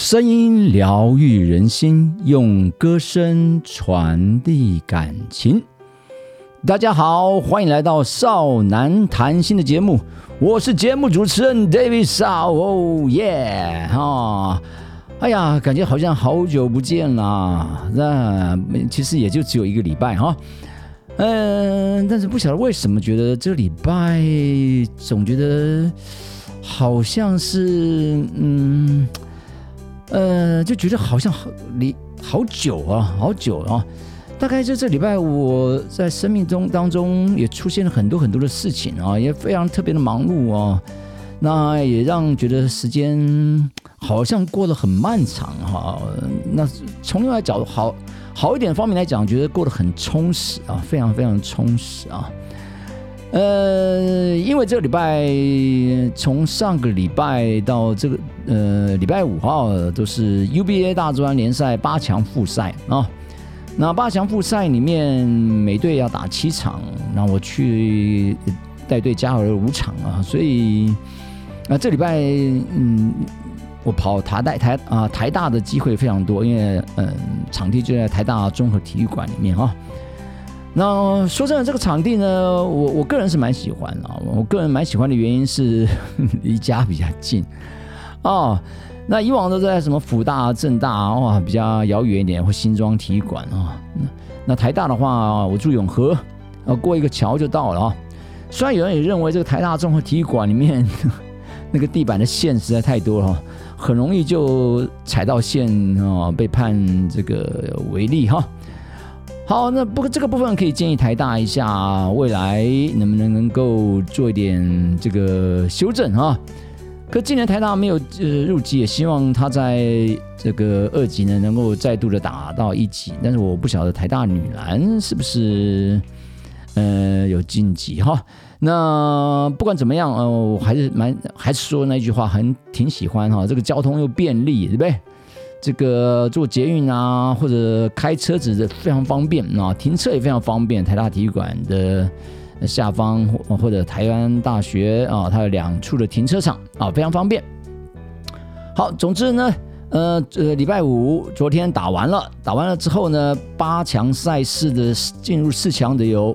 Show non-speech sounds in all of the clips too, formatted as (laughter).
声音疗愈人心，用歌声传递感情。大家好，欢迎来到少男谈心的节目，我是节目主持人 David 少哦耶哈！哎呀，感觉好像好久不见啦，那其实也就只有一个礼拜哈。嗯，但是不晓得为什么觉得这礼拜总觉得好像是嗯。呃，就觉得好像好离好久啊，好久啊。大概就这礼拜，我在生命中当中也出现了很多很多的事情啊，也非常特别的忙碌啊。那也让觉得时间好像过得很漫长哈。那从另外角度好好一点方面来讲，觉得过得很充实啊，非常非常充实啊。呃，因为这个礼拜从上个礼拜到这个呃礼拜五号都是 UBA 大专联赛八强复赛啊。那八强复赛里面每队要打七场，那我去带队加了五场啊。所以啊，这礼拜嗯，我跑台大台啊台大的机会非常多，因为嗯场地就在台大综合体育馆里面啊。那说真的，这个场地呢，我我个人是蛮喜欢啊。我个人蛮喜欢的原因是 (laughs) 离家比较近哦。那以往都在什么辅大、政大哇，比较遥远一点，或新庄体育馆啊。那台大的话，我住永和，啊，过一个桥就到了啊。虽然有人也认为这个台大综合体育馆里面 (laughs) 那个地板的线实在太多了，很容易就踩到线啊，被判这个违例哈。好，那不过这个部分可以建议台大一下，未来能不能能够做一点这个修正啊？可今年台大没有呃入籍，也希望他在这个二级呢能够再度的打到一级，但是我不晓得台大女篮是不是呃有晋级哈？那不管怎么样，呃，我还是蛮还是说那句话，很挺喜欢哈，这个交通又便利，对不对？这个坐捷运啊，或者开车子的非常方便啊，停车也非常方便。台大体育馆的下方或者台湾大学啊，它有两处的停车场啊，非常方便。好，总之呢，呃呃，礼拜五昨天打完了，打完了之后呢，八强赛事的进入四强的有，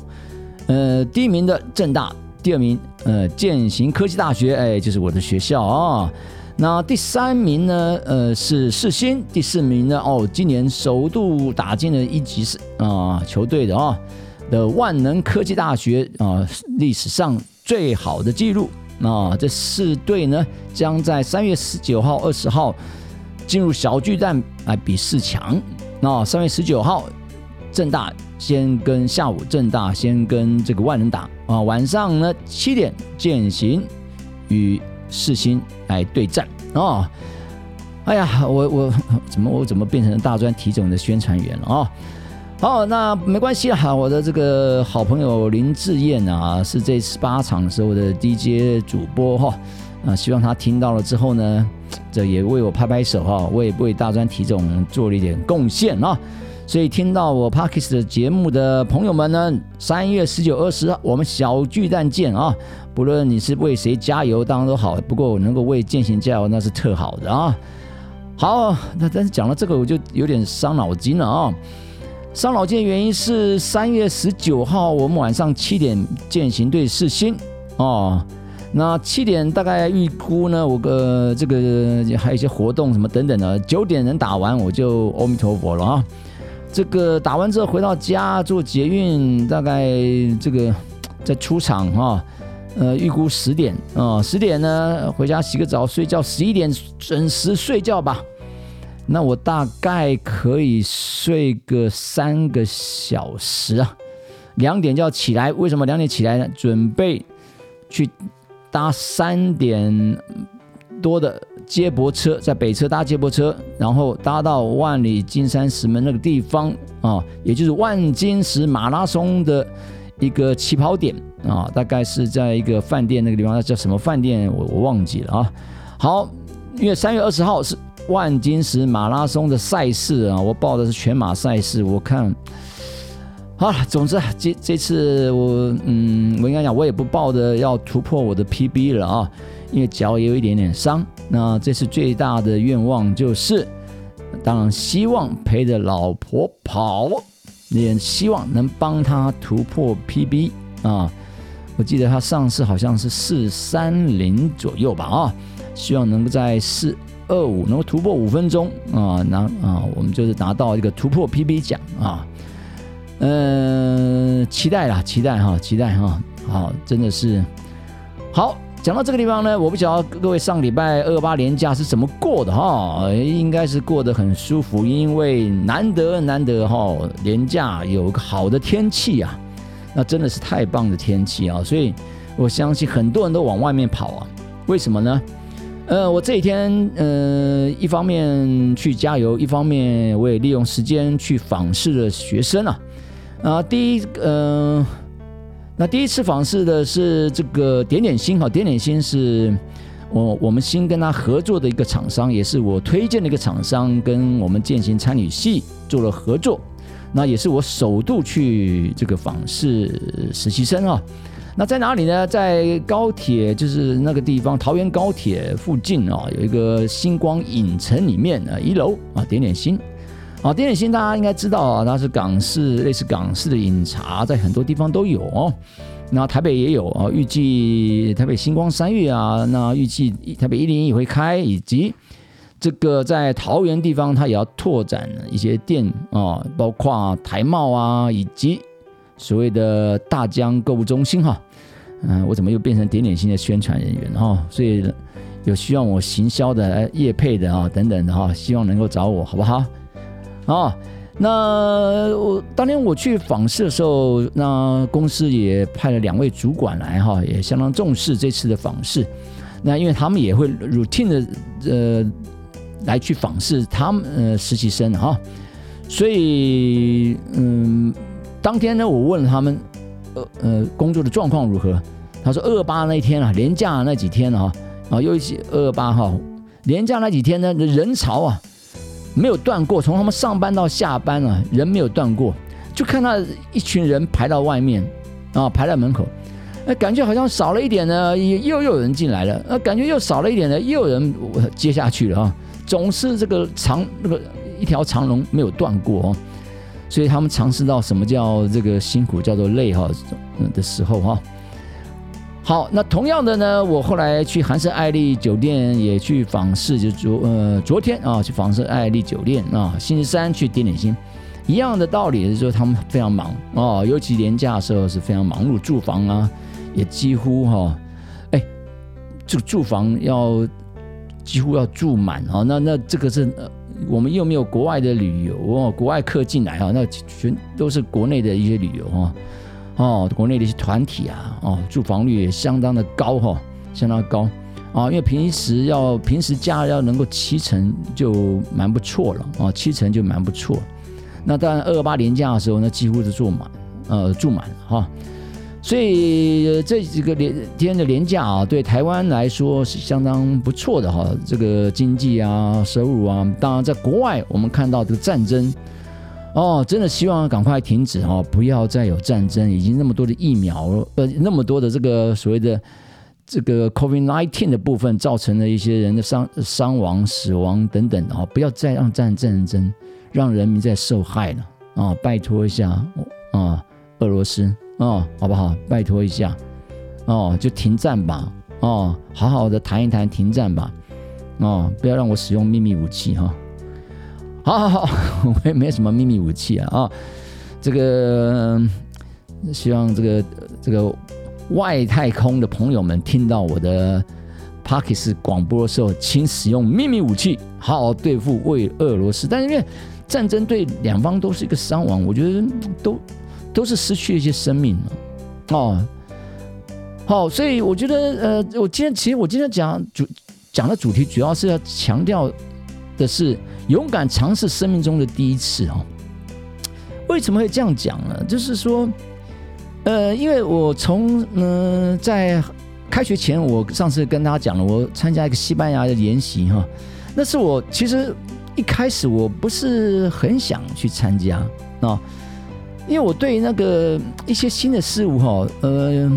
呃，第一名的正大，第二名呃建行科技大学，哎，就是我的学校啊。那第三名呢？呃，是世新。第四名呢？哦，今年首度打进了一级是啊球队的啊的万能科技大学啊，历史上最好的记录那。这四队呢，将在三月十九号、二十号进入小巨蛋来比四强。那三月十九号，正大先跟下午正大先跟这个万能打啊，晚上呢七点践行与。世新来对战哦！哎呀，我我怎么我怎么变成大专体总的宣传员了啊？好，那没关系啊，我的这个好朋友林志燕啊，是这次八场时候的 DJ 主播哈啊，希望他听到了之后呢，这也为我拍拍手哈，我也为大专体总做了一点贡献啊。所以听到我 Parkes 的节目的朋友们呢，三月十九、二十，我们小巨蛋见啊！不论你是为谁加油，当然都好。不过我能够为践行加油，那是特好的啊。好，那但是讲到这个，我就有点伤脑筋了啊。伤脑筋的原因是三月十九号，我们晚上七点践行队试新哦。那七点大概预估呢，我个这个还有一些活动什么等等的，九点能打完，我就阿弥陀佛了啊。这个打完之后回到家做捷运，大概这个在出场哈，呃，预估十点啊，十点呢回家洗个澡睡觉，十一点准时睡觉吧。那我大概可以睡个三个小时啊，两点就要起来。为什么两点起来呢？准备去搭三点多的。接驳车在北车搭接驳车，然后搭到万里金山石门那个地方啊，也就是万金石马拉松的一个起跑点啊，大概是在一个饭店那个地方，那叫什么饭店？我我忘记了啊。好，因为三月二十号是万金石马拉松的赛事啊，我报的是全马赛事。我看好了，总之这这次我嗯，我应该讲我也不报的要突破我的 PB 了啊，因为脚也有一点点伤。那这次最大的愿望就是，当然希望陪着老婆跑，也希望能帮他突破 PB 啊。我记得他上次好像是四三零左右吧啊，希望能够在四二五能够突破五分钟啊，拿啊，我们就是拿到一个突破 PB 奖啊。嗯，期待啦，期待哈，期待哈，好，真的是好。讲到这个地方呢，我不晓得各位上礼拜二八年假是怎么过的哈，应该是过得很舒服，因为难得难得哈，年假有个好的天气啊，那真的是太棒的天气啊，所以我相信很多人都往外面跑啊，为什么呢？呃，我这几天呃，一方面去加油，一方面我也利用时间去访视了学生啊。啊，第一，嗯，那第一次访视的是这个点点心哈，点点心是我我们新跟他合作的一个厂商，也是我推荐的一个厂商，跟我们践行参旅系做了合作，那也是我首度去这个访视实习生啊。那在哪里呢？在高铁就是那个地方，桃园高铁附近啊，有一个星光影城里面啊，一楼啊，点点心。啊，点点心大家应该知道啊，它是港式类似港式的饮茶，在很多地方都有哦。那台北也有啊，预计台北星光三月啊，那预计台北一零也会开，以及这个在桃园地方，它也要拓展一些店啊，包括台茂啊，以及所谓的大江购物中心哈。嗯，我怎么又变成点点心的宣传人员哈？所以有需要我行销的、业配的啊等等的哈，希望能够找我，好不好？啊，那我当天我去访视的时候，那公司也派了两位主管来哈，也相当重视这次的访视。那因为他们也会 routine 的呃来去访视他们呃实习生哈，所以嗯，当天呢我问了他们呃呃工作的状况如何，他说二八那一天啊，年假那几天啊，啊又一起二八哈，年假那几天呢人潮啊。没有断过，从他们上班到下班啊，人没有断过，就看到一群人排到外面，啊，排在门口，那感觉好像少了一点呢，又又有人进来了，那感觉又少了一点呢，又有人接下去了啊，总是这个长那个一条长龙没有断过哦，所以他们尝试到什么叫这个辛苦，叫做累哈的时候哈。好，那同样的呢，我后来去韩式爱丽酒店也去访视，就昨呃昨天啊去访视爱丽酒店啊，星期三去点点心，一样的道理，是说他们非常忙哦，尤其年假的时候是非常忙碌，住房啊也几乎哈，哎，这个住房要几乎要住满啊，那那这个是呃我们又没有国外的旅游哦，国外客进来啊，那全都是国内的一些旅游啊。哦，哦国内的一些团体啊，哦，住房率也相当的高哈，相当高啊，因为平时要平时价要能够七成就蛮不错了啊，七成就蛮不错。那当然二二八年假的时候，那几乎是住满，呃，住满哈。所以这几个连天的年假啊，对台湾来说是相当不错的哈，这个经济啊，收入啊，当然在国外我们看到这个战争。哦，真的希望赶快停止哦，不要再有战争。已经那么多的疫苗，呃，那么多的这个所谓的这个 COVID-19 的部分，造成了一些人的伤伤亡、死亡等等的哦，不要再让战战争让人民再受害了啊！拜托一下啊，俄罗斯啊，好不好？拜托一下哦，就停战吧哦，好好的谈一谈停战吧哦，不要让我使用秘密武器哈。好好好，我也没什么秘密武器啊啊！这个希望这个这个外太空的朋友们听到我的 p a r k e s 广播的时候，请使用秘密武器，好好对付为俄罗斯。但是因为战争对两方都是一个伤亡，我觉得都都是失去一些生命了哦。好，所以我觉得呃，我今天其实我今天讲主讲的主题，主要是要强调的是。勇敢尝试生命中的第一次哦，为什么会这样讲呢？就是说，呃，因为我从嗯在开学前，我上次跟大家讲了，我参加一个西班牙的研习哈，那是我其实一开始我不是很想去参加啊，因为我对那个一些新的事物哈，呃，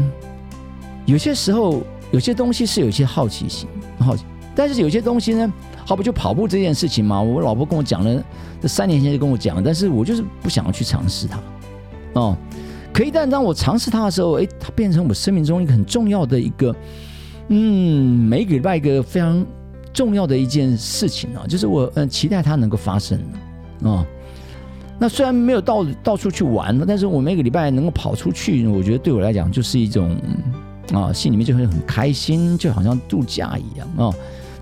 有些时候有些东西是有些好奇心，好奇。但是有些东西呢，好不就跑步这件事情嘛，我老婆跟我讲了，这三年前就跟我讲，但是我就是不想要去尝试它，哦。可一旦当我尝试它的时候，哎，它变成我生命中一个很重要的一个，嗯，每个礼拜一个非常重要的一件事情啊，就是我嗯期待它能够发生啊。那虽然没有到到处去玩，但是我每个礼拜能够跑出去，我觉得对我来讲就是一种啊，心里面就会很开心，就好像度假一样啊，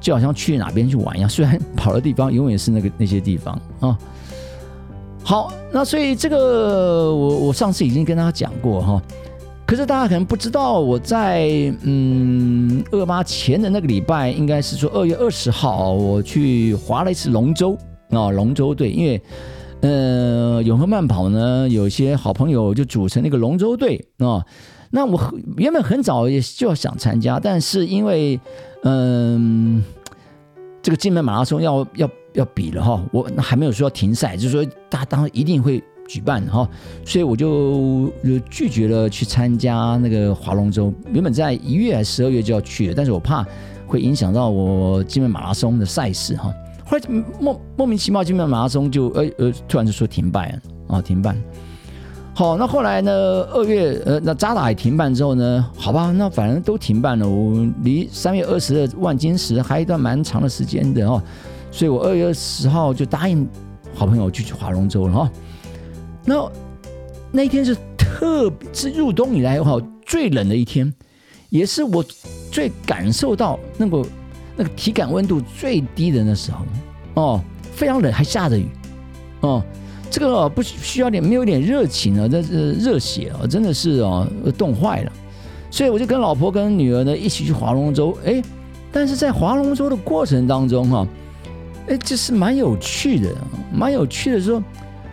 就好像去哪边去玩一样。虽然跑的地方永远是那个那些地方啊。好，那所以这个我我上次已经跟大家讲过哈，可是大家可能不知道，我在嗯二八前的那个礼拜，应该是说二月二十号，我去划了一次龙舟啊，龙舟队，因为呃永和慢跑呢，有些好朋友就组成那个龙舟队啊，那我原本很早也就要想参加，但是因为嗯这个金门马拉松要要。要比了哈，我还没有说要停赛，就是说大家当然一定会举办哈，所以我就拒绝了去参加那个划龙舟。原本在一月还是十二月就要去的，但是我怕会影响到我金门马拉松的赛事哈。后来莫莫名其妙金门马拉松就呃呃突然就说停办啊停办。好，那后来呢二月呃那扎达也停办之后呢，好吧，那反正都停办了，我离三月二十的万金石还一段蛮长的时间的哦。所以我二月十号就答应好朋友去去划龙舟了哈。那那一天是特是入冬以来哈最冷的一天，也是我最感受到那个那个体感温度最低的那时候哦，非常冷还下着雨哦。这个不需要点没有点热情啊，这是热血啊，真的是哦冻坏了。所以我就跟老婆跟女儿呢一起去划龙舟，哎，但是在划龙舟的过程当中哈。哎，这是蛮有趣的，蛮有趣的。说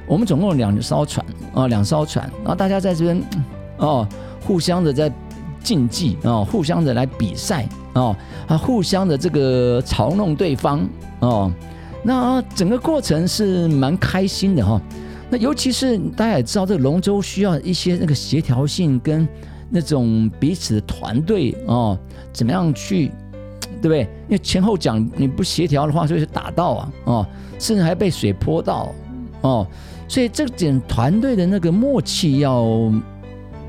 我们总共两艘船啊，两艘船，然后大家在这边哦，互相的在竞技啊，互相的来比赛哦，啊，互相的这个嘲弄对方哦。那整个过程是蛮开心的哈。那尤其是大家也知道，这个龙舟需要一些那个协调性跟那种彼此的团队哦，怎么样去。对不对？因为前后脚你不协调的话，就会打到啊，哦，甚至还被水泼到，哦，所以这点团队的那个默契要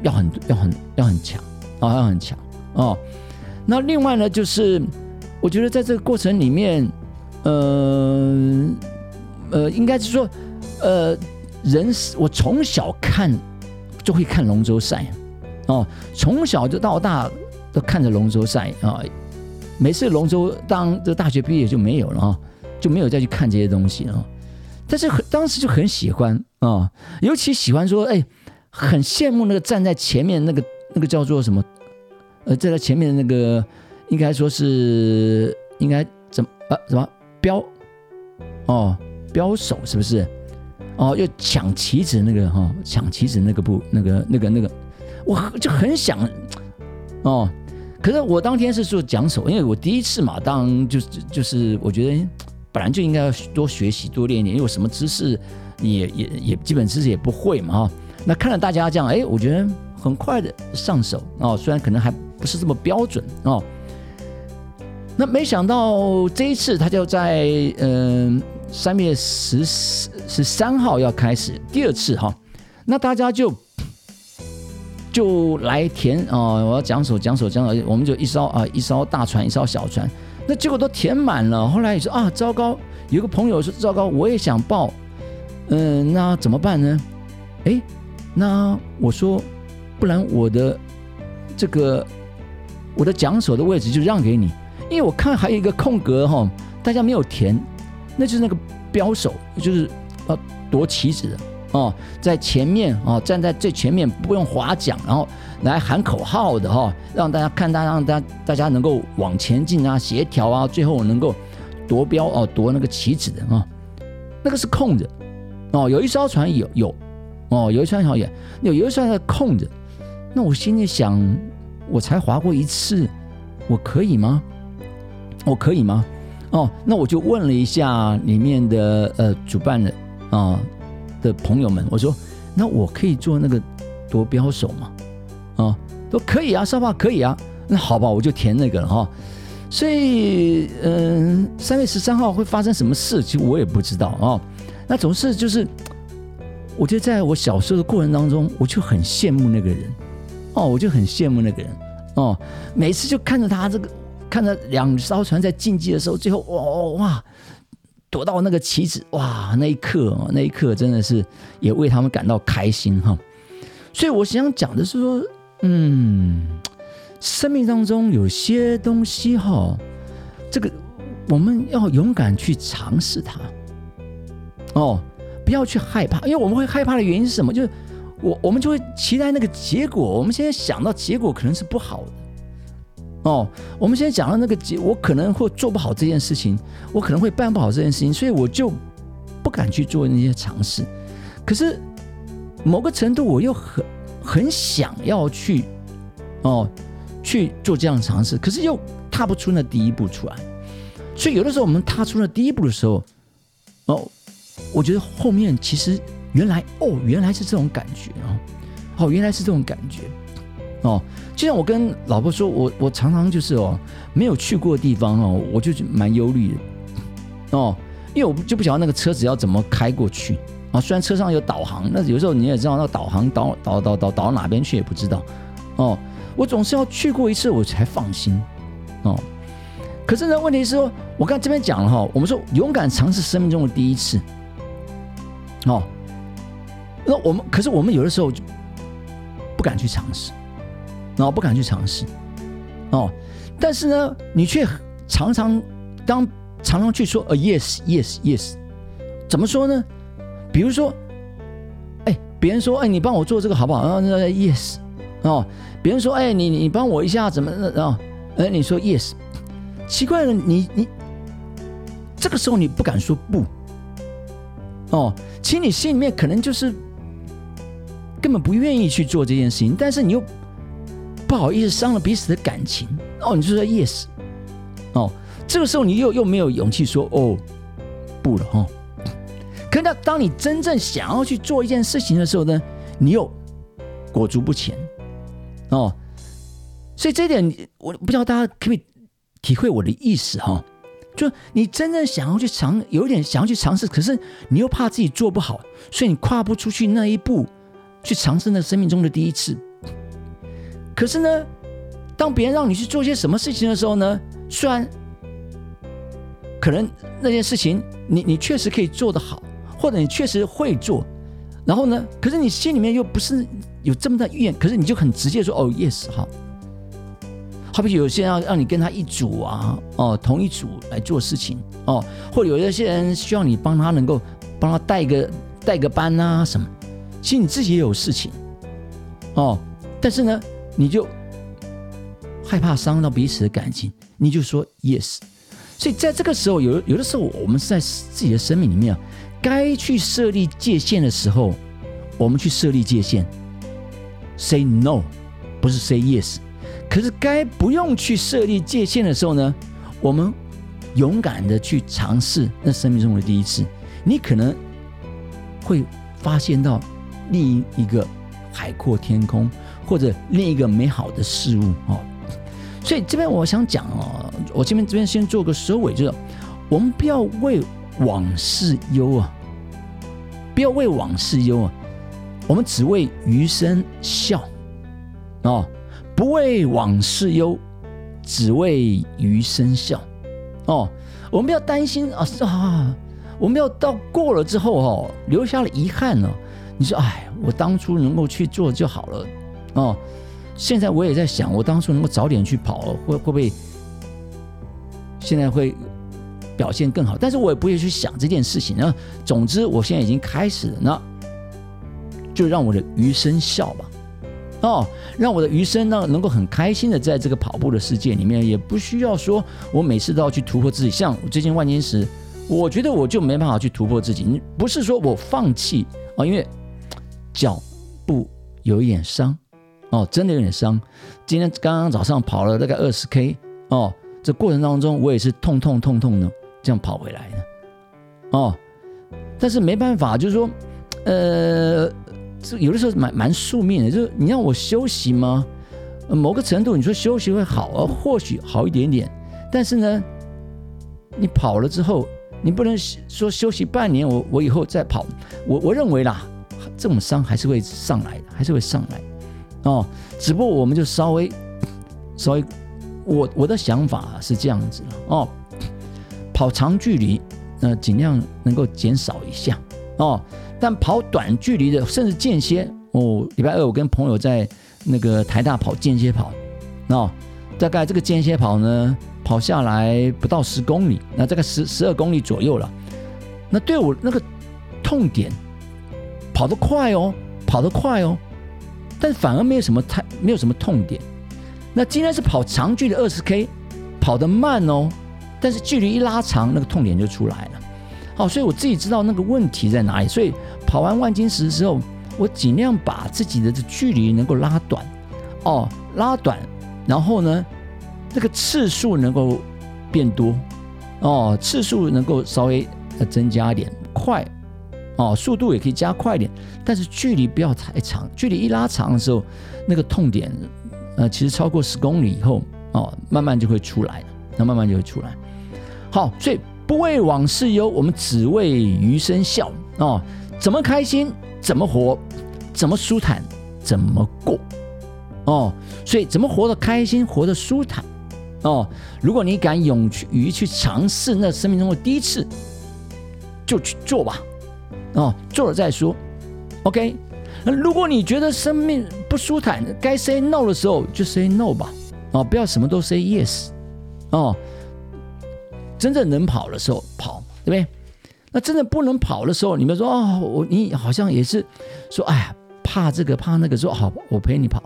要很要很要很强啊，要很强哦。那另外呢，就是我觉得在这个过程里面，呃呃，应该是说，呃，人我从小看就会看龙舟赛，哦，从小就到大都看着龙舟赛啊。每次龙舟，当这大学毕业就没有了啊，就没有再去看这些东西了。但是很当时就很喜欢啊，尤其喜欢说，哎，很羡慕那个站在前面那个那个叫做什么？呃，在他前面的那个，应该说是应该怎么呃什么标哦标手是不是？哦，要抢旗子那个哈，抢旗子那个不那个那个那个，我就很想哦。可是我当天是做讲手，因为我第一次嘛，当就是就是我觉得本来就应该要多学习多练一点，因为什么知识也也也基本知识也不会嘛哈。那看了大家这样，哎，我觉得很快的上手哦，虽然可能还不是这么标准哦。那没想到这一次他就在嗯三月十十三号要开始第二次哈，那大家就。就来填啊！我要讲手讲手讲手，我们就一艘啊，一艘大船，一艘小船。那结果都填满了。后来你说啊，糟糕！有个朋友说糟糕，我也想报，嗯，那怎么办呢？哎，那我说，不然我的这个我的讲手的位置就让给你，因为我看还有一个空格哈，大家没有填，那就是那个标手，就是要夺旗子的。哦，在前面哦，站在最前面，不用划桨，然后来喊口号的哈，让大家看，大让大家大家能够往前进啊，协调啊，最后能够夺标哦，夺那个旗子的啊，那个是空着哦，有一艘船有有哦，有一艘船也有有一艘船空着，那我心里想，我才划过一次，我可以吗？我可以吗？哦，那我就问了一下里面的呃主办的啊。的朋友们，我说，那我可以做那个夺标手吗？啊，都可以啊，沙发可以啊。那好吧，我就填那个了哈。所以，嗯，三月十三号会发生什么事，其实我也不知道啊。那总是就是，我觉得在我小时候的过程当中，我就很羡慕那个人哦，我就很羡慕那个人哦。每次就看着他这个，看着两艘船在竞技的时候，最后哇哇躲到那个旗子，哇，那一刻，那一刻真的是也为他们感到开心哈。所以我想讲的是说，嗯。生命当中有些东西哈，这个我们要勇敢去尝试它。哦，不要去害怕，因为我们会害怕的原因是什么？就是我我们就会期待那个结果。我们现在想到结果可能是不好的。哦，我们现在讲到那个结，我可能会做不好这件事情，我可能会办不好这件事情，所以我就不敢去做那些尝试。可是某个程度，我又很很想要去哦。去做这样尝试，可是又踏不出那第一步出来，所以有的时候我们踏出了第一步的时候，哦，我觉得后面其实原来哦原来是这种感觉哦，哦原来是这种感觉，哦，就像我跟老婆说，我我常常就是哦没有去过的地方哦，我就蛮忧虑的，哦，因为我就不晓得那个车子要怎么开过去啊，虽然车上有导航，那有时候你也知道那导航导导导导导到哪边去也不知道，哦。我总是要去过一次，我才放心哦。可是呢，问题是说，我刚这边讲了哈，我们说勇敢尝试生命中的第一次哦。那我们可是我们有的时候就不敢去尝试，哦，不敢去尝试哦。但是呢，你却常常当常常去说呃 yes yes yes，怎么说呢？比如说，哎，别人说哎，你帮我做这个好不好？然后 yes 哦。别人说：“哎，你你帮我一下，怎么啊？哎，你说 yes，奇怪了，你你这个时候你不敢说不哦，其实你心里面可能就是根本不愿意去做这件事情，但是你又不好意思伤了彼此的感情哦，你就说 yes 哦，这个时候你又又没有勇气说哦不了哈。可是当你真正想要去做一件事情的时候呢，你又裹足不前。”哦，所以这一点我不知道大家可不可以体会我的意思哈？就你真正想要去尝，有一点想要去尝试，可是你又怕自己做不好，所以你跨不出去那一步，去尝试那生命中的第一次。可是呢，当别人让你去做些什么事情的时候呢，虽然可能那件事情你你确实可以做得好，或者你确实会做，然后呢，可是你心里面又不是。有这么大意愿，可是你就很直接说哦，yes，好。好比有些人要让你跟他一组啊，哦，同一组来做事情哦，或者有一些人需要你帮他能够帮他带个带个班啊什么，其实你自己也有事情哦，但是呢，你就害怕伤到彼此的感情，你就说 yes。所以在这个时候，有有的时候我们是在自己的生命里面啊，该去设立界限的时候，我们去设立界限。Say no，不是 say yes。可是该不用去设立界限的时候呢，我们勇敢的去尝试那生命中的第一次，你可能会发现到另一个海阔天空，或者另一个美好的事物哦。所以这边我想讲哦，我这边这边先做个收尾，就是我们不要为往事忧啊，不要为往事忧啊。我们只为余生笑，哦，不为往事忧，只为余生笑，哦，我们不要担心啊，啊，我们要到过了之后哦，留下了遗憾呢。你说，哎，我当初能够去做就好了，哦，现在我也在想，我当初能够早点去跑，会会不会现在会表现更好？但是我也不会去想这件事情呢。总之，我现在已经开始了呢。就让我的余生笑吧，哦，让我的余生呢能够很开心的在这个跑步的世界里面，也不需要说我每次都要去突破自己。像最近万金石，我觉得我就没办法去突破自己。你不是说我放弃啊，因为脚步有一点伤哦，真的有点伤。今天刚刚早上跑了大概二十 K 哦，这过程当中我也是痛痛痛痛的这样跑回来的哦，但是没办法，就是说，呃。这有的时候蛮蛮宿命的，就是你让我休息吗？某个程度你说休息会好，或许好一点点，但是呢，你跑了之后，你不能说休息半年，我我以后再跑。我我认为啦，这种伤还是会上来的，还是会上来。哦，只不过我们就稍微稍微，我我的想法是这样子了哦，跑长距离，呃，尽量能够减少一下哦。但跑短距离的，甚至间歇哦，礼拜二我跟朋友在那个台大跑间歇跑，哦，大概这个间歇跑呢，跑下来不到十公里，那大概十十二公里左右了。那对我那个痛点，跑得快哦，跑得快哦，但反而没有什么太没有什么痛点。那今天是跑长距离二十 K，跑得慢哦，但是距离一拉长，那个痛点就出来了。好，所以我自己知道那个问题在哪里，所以。跑完万金石之后，我尽量把自己的这距离能够拉短，哦，拉短，然后呢，这个次数能够变多，哦，次数能够稍微增加一点，快，哦，速度也可以加快一点，但是距离不要太长，距离一拉长的时候，那个痛点，呃，其实超过十公里以后，哦，慢慢就会出来，那慢慢就会出来。好，所以不为往事忧，我们只为余生笑，哦。怎么开心，怎么活，怎么舒坦，怎么过，哦，所以怎么活得开心，活得舒坦，哦，如果你敢勇于去尝试那生命中的第一次，就去做吧，哦，做了再说，OK。那如果你觉得生命不舒坦，该 say no 的时候就 say no 吧，哦，不要什么都 say yes，哦，真正能跑的时候跑，对不对？那真的不能跑的时候，你们说哦，我你好像也是说，哎呀，怕这个怕那个，说好，我陪你跑，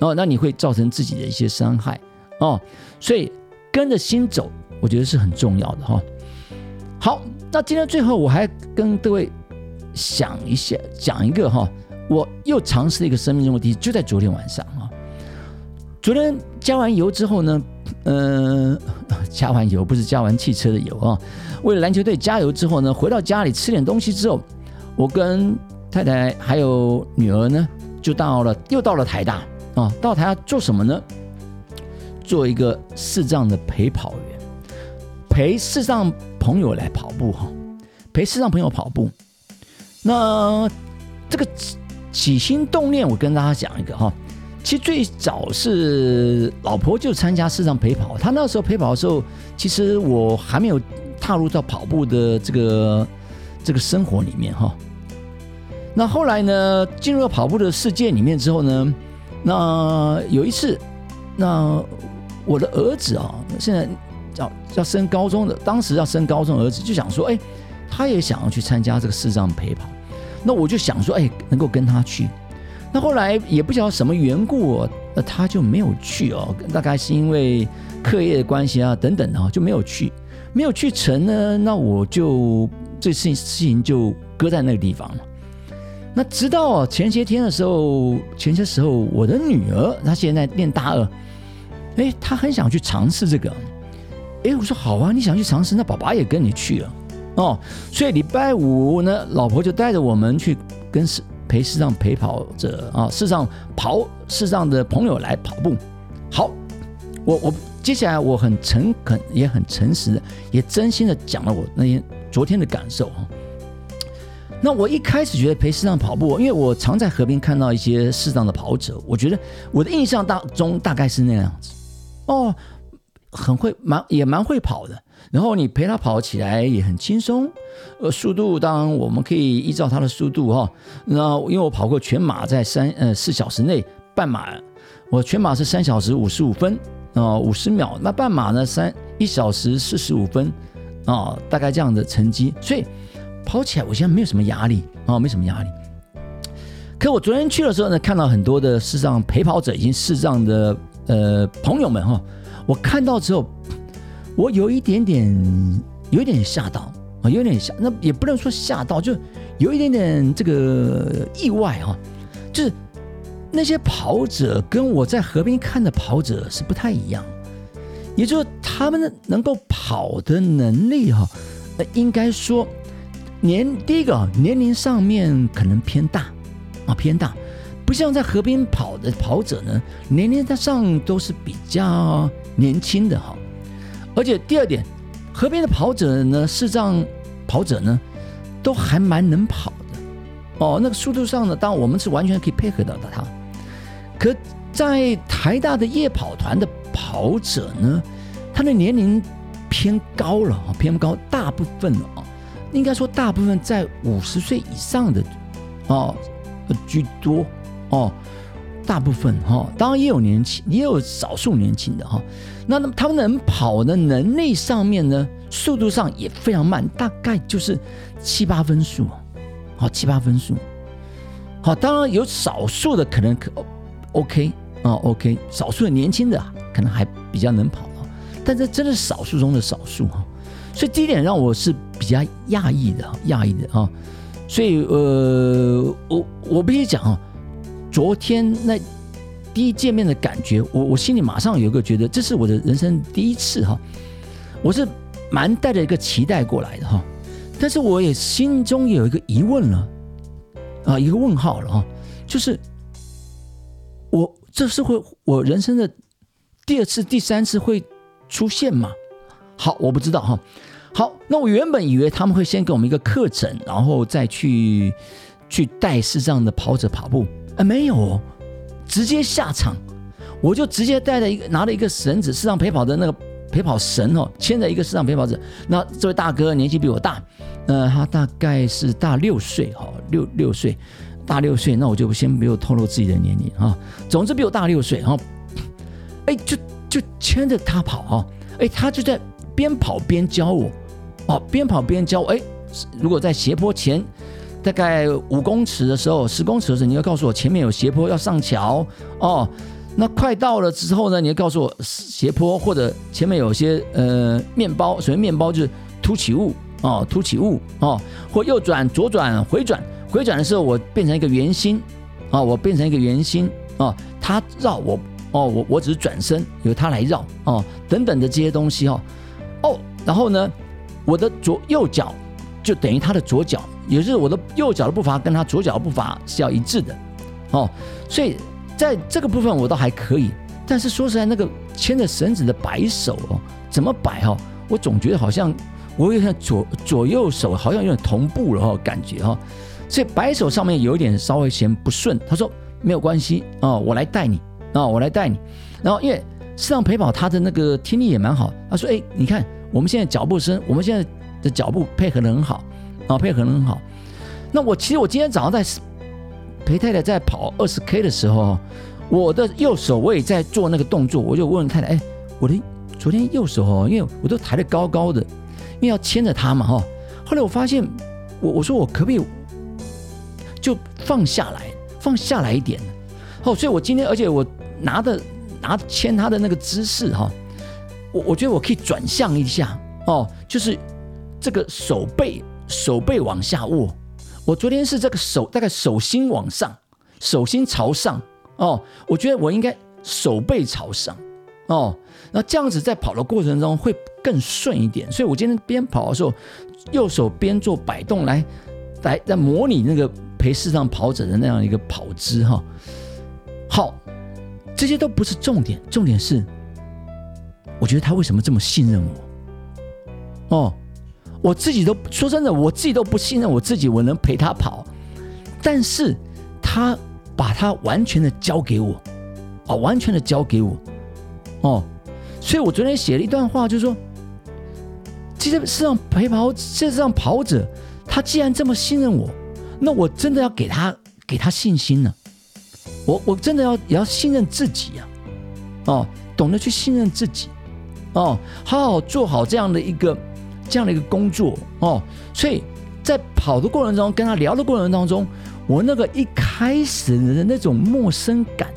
哦，那你会造成自己的一些伤害哦，所以跟着心走，我觉得是很重要的哈。好，那今天最后我还跟各位想一下，讲一个哈，我又尝试了一个生命中的第一，就在昨天晚上啊，昨天加完油之后呢。嗯，(laughs) 加完油不是加完汽车的油啊。为了篮球队加油之后呢，回到家里吃点东西之后，我跟太太还有女儿呢，就到了又到了台大啊。到台大做什么呢？做一个视障的陪跑员，陪视障朋友来跑步哈，陪视障朋友跑步。那这个起心动念，我跟大家讲一个哈。其实最早是老婆就参加市场陪跑，她那时候陪跑的时候，其实我还没有踏入到跑步的这个这个生活里面哈。那后来呢，进入到跑步的世界里面之后呢，那有一次，那我的儿子啊，现在要要升高中的，当时要升高中，儿子就想说，哎，他也想要去参加这个市场陪跑，那我就想说，哎，能够跟他去。那后来也不晓得什么缘故，那他就没有去哦。大概是因为课业的关系啊，等等的，就没有去，没有去成呢。那我就这事情事情就搁在那个地方了。那直到前些天的时候，前些时候，我的女儿她现在念大二，哎，她很想去尝试这个。哎，我说好啊，你想去尝试，那爸爸也跟你去了哦。所以礼拜五呢，老婆就带着我们去跟是。陪市上陪跑者啊，市上跑市上的朋友来跑步。好，我我接下来我很诚恳，也很诚实的，也真心的讲了我那天昨天的感受哈。那我一开始觉得陪视障跑步，因为我常在河边看到一些视障的跑者，我觉得我的印象当中大概是那样子哦，很会蛮也蛮会跑的。然后你陪他跑起来也很轻松，呃，速度当然我们可以依照他的速度哈。那因为我跑过全马，在三呃四小时内，半马我全马是三小时五十五分啊五十秒，那半马呢三一小时四十五分啊，大概这样的成绩，所以跑起来我现在没有什么压力啊，没什么压力。可我昨天去的时候呢，看到很多的视障陪跑者，已经视障的呃朋友们哈，我看到之后。我有一点点，有一点吓到啊，有点吓，那也不能说吓到，就有一点点这个意外哈，就是那些跑者跟我在河边看的跑者是不太一样，也就是他们能够跑的能力哈，呃，应该说年第一个年龄上面可能偏大啊，偏大，不像在河边跑的跑者呢，年龄在上都是比较年轻的哈。而且第二点，河边的跑者呢，视障跑者呢，都还蛮能跑的哦。那个速度上呢，当然我们是完全可以配合到的他。可在台大的夜跑团的跑者呢，他的年龄偏高了啊，偏高，大部分啊，应该说大部分在五十岁以上的哦居多哦。大部分哈，当然也有年轻，也有少数年轻的哈。那么他们能跑的能力上面呢，速度上也非常慢，大概就是七八分数，好七八分数。好，当然有少数的可能可 OK 啊 OK，少数的年轻的可能还比较能跑啊，但这真的是少数中的少数哈。所以第一点让我是比较讶异的，讶异的啊。所以呃，我我必须讲啊。昨天那第一见面的感觉，我我心里马上有一个觉得，这是我的人生第一次哈，我是蛮带着一个期待过来的哈，但是我也心中有一个疑问了，啊，一个问号了哈，就是我这是会我人生的第二次、第三次会出现吗？好，我不知道哈。好，那我原本以为他们会先给我们一个课程，然后再去去带视障的跑者跑步。哎，没有哦，直接下场，我就直接带着一个拿了一个绳子，市场陪跑的那个陪跑绳哦，牵着一个市场陪跑者。那这位大哥年纪比我大，呃，他大概是大六岁哈，六六岁，大六岁。那我就先没有透露自己的年龄啊。总之比我大六岁，哈，哎，就就牵着他跑啊，哎，他就在边跑边教我，哦，边跑边教我，哎，如果在斜坡前。大概五公尺的时候，十公尺的时候，你要告诉我前面有斜坡要上桥哦。那快到了之后呢，你要告诉我斜坡或者前面有些呃面包，所谓面包就是凸起物哦，凸起物哦，或右转、左转、回转，回转的时候我变成一个圆心啊，我变成一个圆心啊，他绕我哦，我我只是转身由他来绕哦，等等的这些东西哦哦，然后呢，我的左右脚就等于他的左脚。也就是我的右脚的步伐跟他左脚的步伐是要一致的，哦，所以在这个部分我倒还可以。但是说实在，那个牵着绳子的摆手哦，怎么摆哈？我总觉得好像我有点左左右手好像有点同步了哈，感觉哈。所以摆手上面有一点稍微嫌不顺。他说没有关系啊，我来带你啊，我来带你。然后因为适当陪跑，他的那个听力也蛮好。他说哎，你看我们现在脚步声，我们现在的脚步配合的很好。啊，配合很好。那我其实我今天早上在陪太太在跑二十 K 的时候，我的右手我也在做那个动作，我就问太太：“哎，我的昨天右手哦，因为我都抬得高高的，因为要牵着它嘛，哈。后来我发现，我我说我可不可以就放下来，放下来一点？哦，所以我今天而且我拿的拿牵它的那个姿势哈，我我觉得我可以转向一下哦，就是这个手背。手背往下握，我昨天是这个手大概手心往上，手心朝上哦，我觉得我应该手背朝上哦，那这样子在跑的过程中会更顺一点，所以我今天边跑的时候，右手边做摆动来来在模拟那个陪视障跑者的那样一个跑姿哈。好，这些都不是重点，重点是我觉得他为什么这么信任我哦。我自己都说真的，我自己都不信任我自己，我能陪他跑，但是他把他完全的交给我，啊，完全的交给我，哦，所以我昨天写了一段话，就是说，其实世上陪跑，世上跑者，他既然这么信任我，那我真的要给他给他信心呢，我我真的要也要信任自己呀，哦，懂得去信任自己，哦，好好做好这样的一个。这样的一个工作哦，所以在跑的过程中，跟他聊的过程当中，我那个一开始的那种陌生感，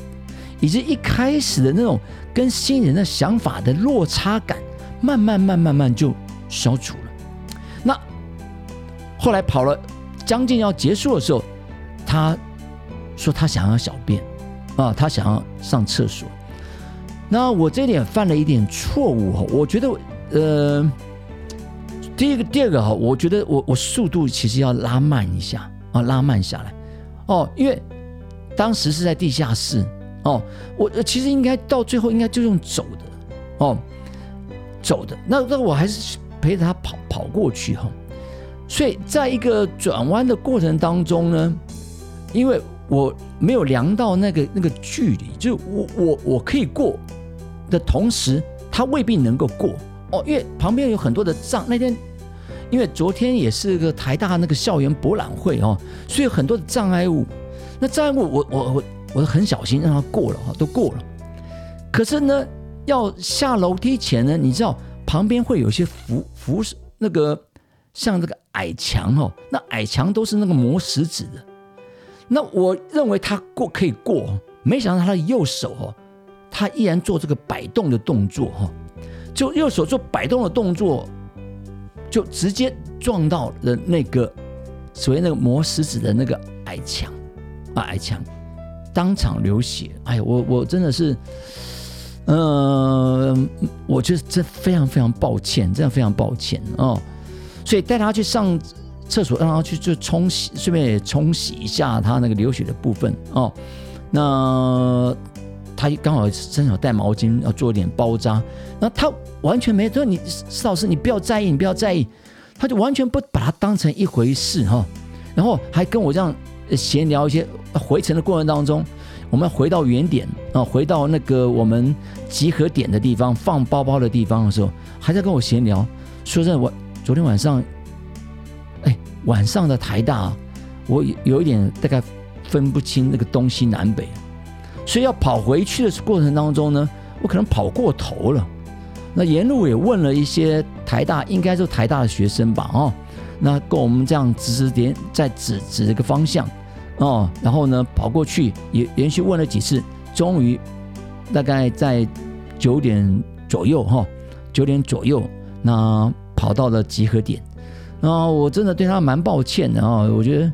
以及一开始的那种跟新人的想法的落差感，慢慢、慢、慢慢就消除了。那后来跑了将近要结束的时候，他说他想要小便啊，他想要上厕所。那我这点犯了一点错误哈，我觉得呃。第一个，第二个哈，我觉得我我速度其实要拉慢一下啊，拉慢下来哦，因为当时是在地下室哦，我其实应该到最后应该就用走的哦，走的，那那我还是陪着他跑跑过去哈。所以在一个转弯的过程当中呢，因为我没有量到那个那个距离，就我我我可以过的同时，他未必能够过哦，因为旁边有很多的障。那天因为昨天也是个台大那个校园博览会哦，所以很多的障碍物。那障碍物我我我我很小心让他过了哈，都过了。可是呢，要下楼梯前呢，你知道旁边会有一些扶扶那个。像这个矮墙哦，那矮墙都是那个磨石子的。那我认为他过可以过，没想到他的右手哦，他依然做这个摆动的动作哈，就右手做摆动的动作，就直接撞到了那个所谓那个磨石子的那个矮墙啊，矮墙当场流血。哎呀，我我真的是，嗯，我觉得这非常非常抱歉，真的非常抱歉哦。所以带他去上厕所，让他去就冲洗，顺便也冲洗一下他那个流血的部分哦。那他刚好身上带毛巾，要做一点包扎。那他完全没，他说你施老师，你不要在意，你不要在意。他就完全不把它当成一回事哈。然后还跟我这样闲聊一些回程的过程当中，我们回到原点啊，回到那个我们集合点的地方，放包包的地方的时候，还在跟我闲聊，说真的我。昨天晚上，哎，晚上的台大，我有一点大概分不清那个东西南北，所以要跑回去的过程当中呢，我可能跑过头了。那沿路也问了一些台大，应该是台大的学生吧，哦，那跟我们这样指指点，在指指一个方向，哦，然后呢跑过去也连续问了几次，终于大概在九点左右，哈，九点左右，那。跑到了集合点，那，我真的对他蛮抱歉的啊！我觉得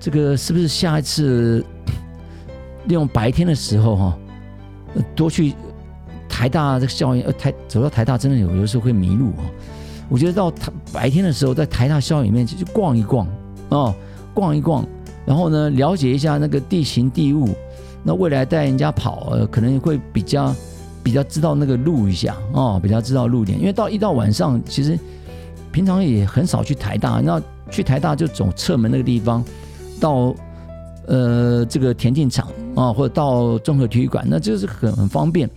这个是不是下一次利用白天的时候哈，多去台大这个校园，呃，台走到台大真的有有时候会迷路啊！我觉得到台白天的时候，在台大校园里面去逛一逛啊，逛一逛，然后呢，了解一下那个地形地物，那未来带人家跑，呃，可能会比较比较知道那个路一下哦，比较知道路点，因为到一到晚上其实。平常也很少去台大，那去台大就走侧门那个地方，到呃这个田径场啊，或者到综合体育馆，那就是很很方便。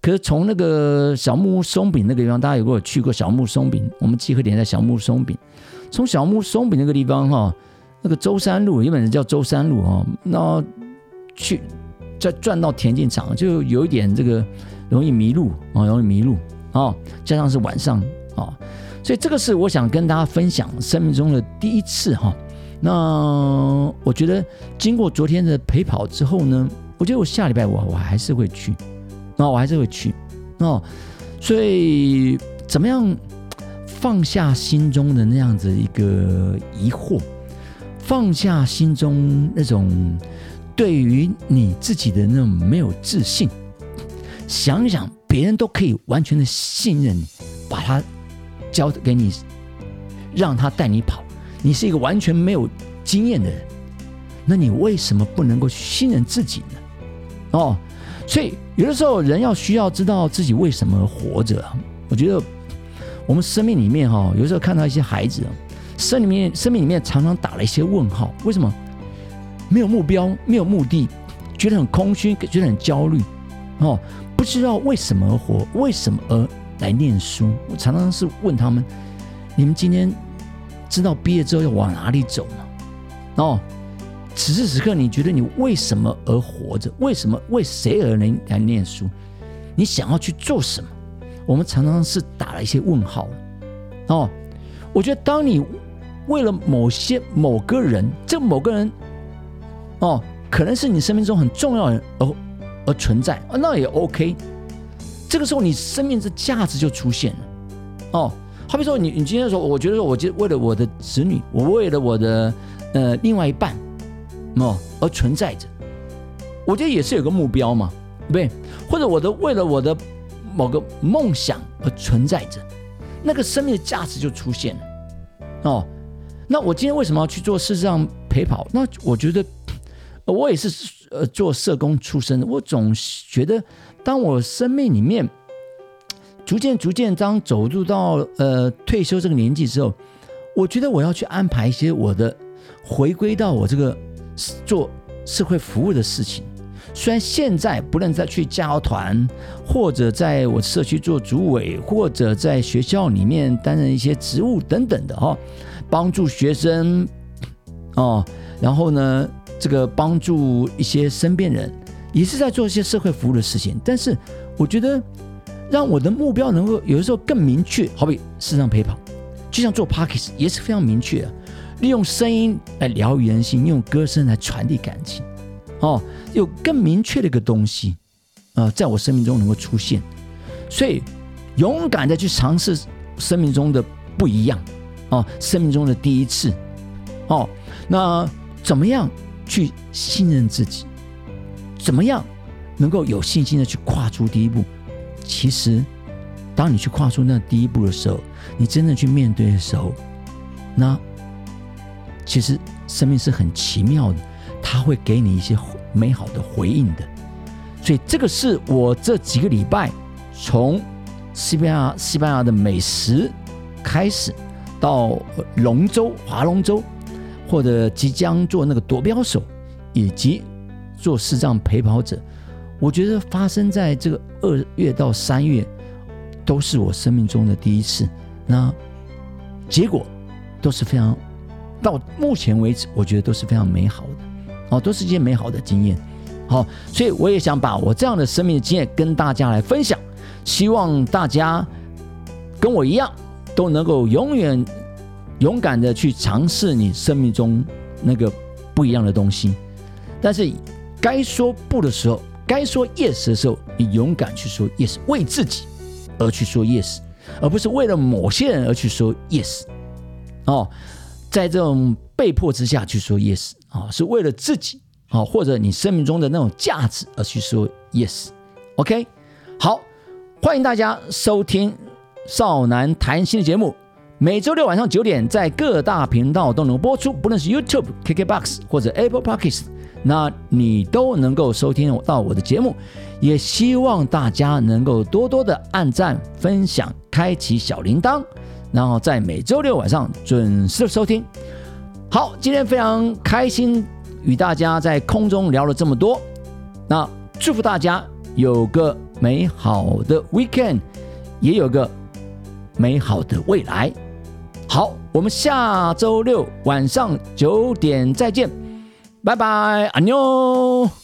可是从那个小木屋松饼那个地方，大家有没有去过小木松饼？我们集合点在小木松饼。从小木松饼那个地方哈，那个舟山路原本是叫舟山路哈，那去再转到田径场，就有一点这个容易迷路啊，容易迷路啊，加上是晚上啊。所以这个是我想跟大家分享生命中的第一次哈。那我觉得经过昨天的陪跑之后呢，我觉得我下礼拜我我还是会去，那我还是会去哦。所以怎么样放下心中的那样子一个疑惑，放下心中那种对于你自己的那种没有自信，想想别人都可以完全的信任你，把他。交给你，让他带你跑。你是一个完全没有经验的人，那你为什么不能够信任自己呢？哦，所以有的时候人要需要知道自己为什么活着。我觉得我们生命里面哈，有时候看到一些孩子，生里面生命里面常常打了一些问号。为什么没有目标、没有目的，觉得很空虚，觉得很焦虑？哦，不知道为什么而活，为什么而？来念书，我常常是问他们：你们今天知道毕业之后要往哪里走吗？哦，此时此刻，你觉得你为什么而活着？为什么为谁而来来念书？你想要去做什么？我们常常是打了一些问号哦，我觉得当你为了某些某个人，这某个人哦，可能是你生命中很重要的人而而存在，那也 OK。这个时候，你生命的价值就出现了，哦，好比说，你你今天说，我觉得说，我就为了我的子女，我为了我的呃另外一半，哦而存在着，我觉得也是有个目标嘛，对不对？或者我的为了我的某个梦想而存在着，那个生命的价值就出现了，哦，那我今天为什么要去做事实上陪跑？那我觉得我也是呃做社工出身的，我总觉得。当我生命里面，逐渐逐渐当走入到呃退休这个年纪之后，我觉得我要去安排一些我的回归到我这个做社会服务的事情。虽然现在不能再去加团，或者在我社区做主委，或者在学校里面担任一些职务等等的哈，帮助学生哦，然后呢，这个帮助一些身边人，也是在做一些社会服务的事情。但是我觉得，让我的目标能够有的时候更明确，好比视障陪跑，就像做 Parkes 也是非常明确，利用声音来疗愈人心，用歌声来传递感情。哦，有更明确的一个东西，呃，在我生命中能够出现，所以勇敢的去尝试生命中的不一样，哦，生命中的第一次，哦，那怎么样去信任自己？怎么样能够有信心的去跨出第一步？其实，当你去跨出那第一步的时候，你真正去面对的时候，那其实生命是很奇妙的。他会给你一些美好的回应的，所以这个是我这几个礼拜从西班牙西班牙的美食开始，到龙舟划龙舟，或者即将做那个夺标手，以及做视障陪跑者，我觉得发生在这个二月到三月，都是我生命中的第一次。那结果都是非常，到目前为止，我觉得都是非常美好的。哦，都是一件美好的经验，好，所以我也想把我这样的生命经验跟大家来分享，希望大家跟我一样，都能够永远勇敢的去尝试你生命中那个不一样的东西。但是该说不的时候，该说 yes 的时候，你勇敢去说 yes，为自己而去说 yes，而不是为了某些人而去说 yes。哦，在这种被迫之下去说 yes。啊，是为了自己啊，或者你生命中的那种价值而去说 yes，OK，好，欢迎大家收听少男谈心的节目，每周六晚上九点在各大频道都能播出，不论是 YouTube、KKBox 或者 Apple Podcasts，那你都能够收听到我的节目。也希望大家能够多多的按赞、分享、开启小铃铛，然后在每周六晚上准时收听。好，今天非常开心与大家在空中聊了这么多，那祝福大家有个美好的 weekend，也有个美好的未来。好，我们下周六晚上九点再见，拜拜，阿妞。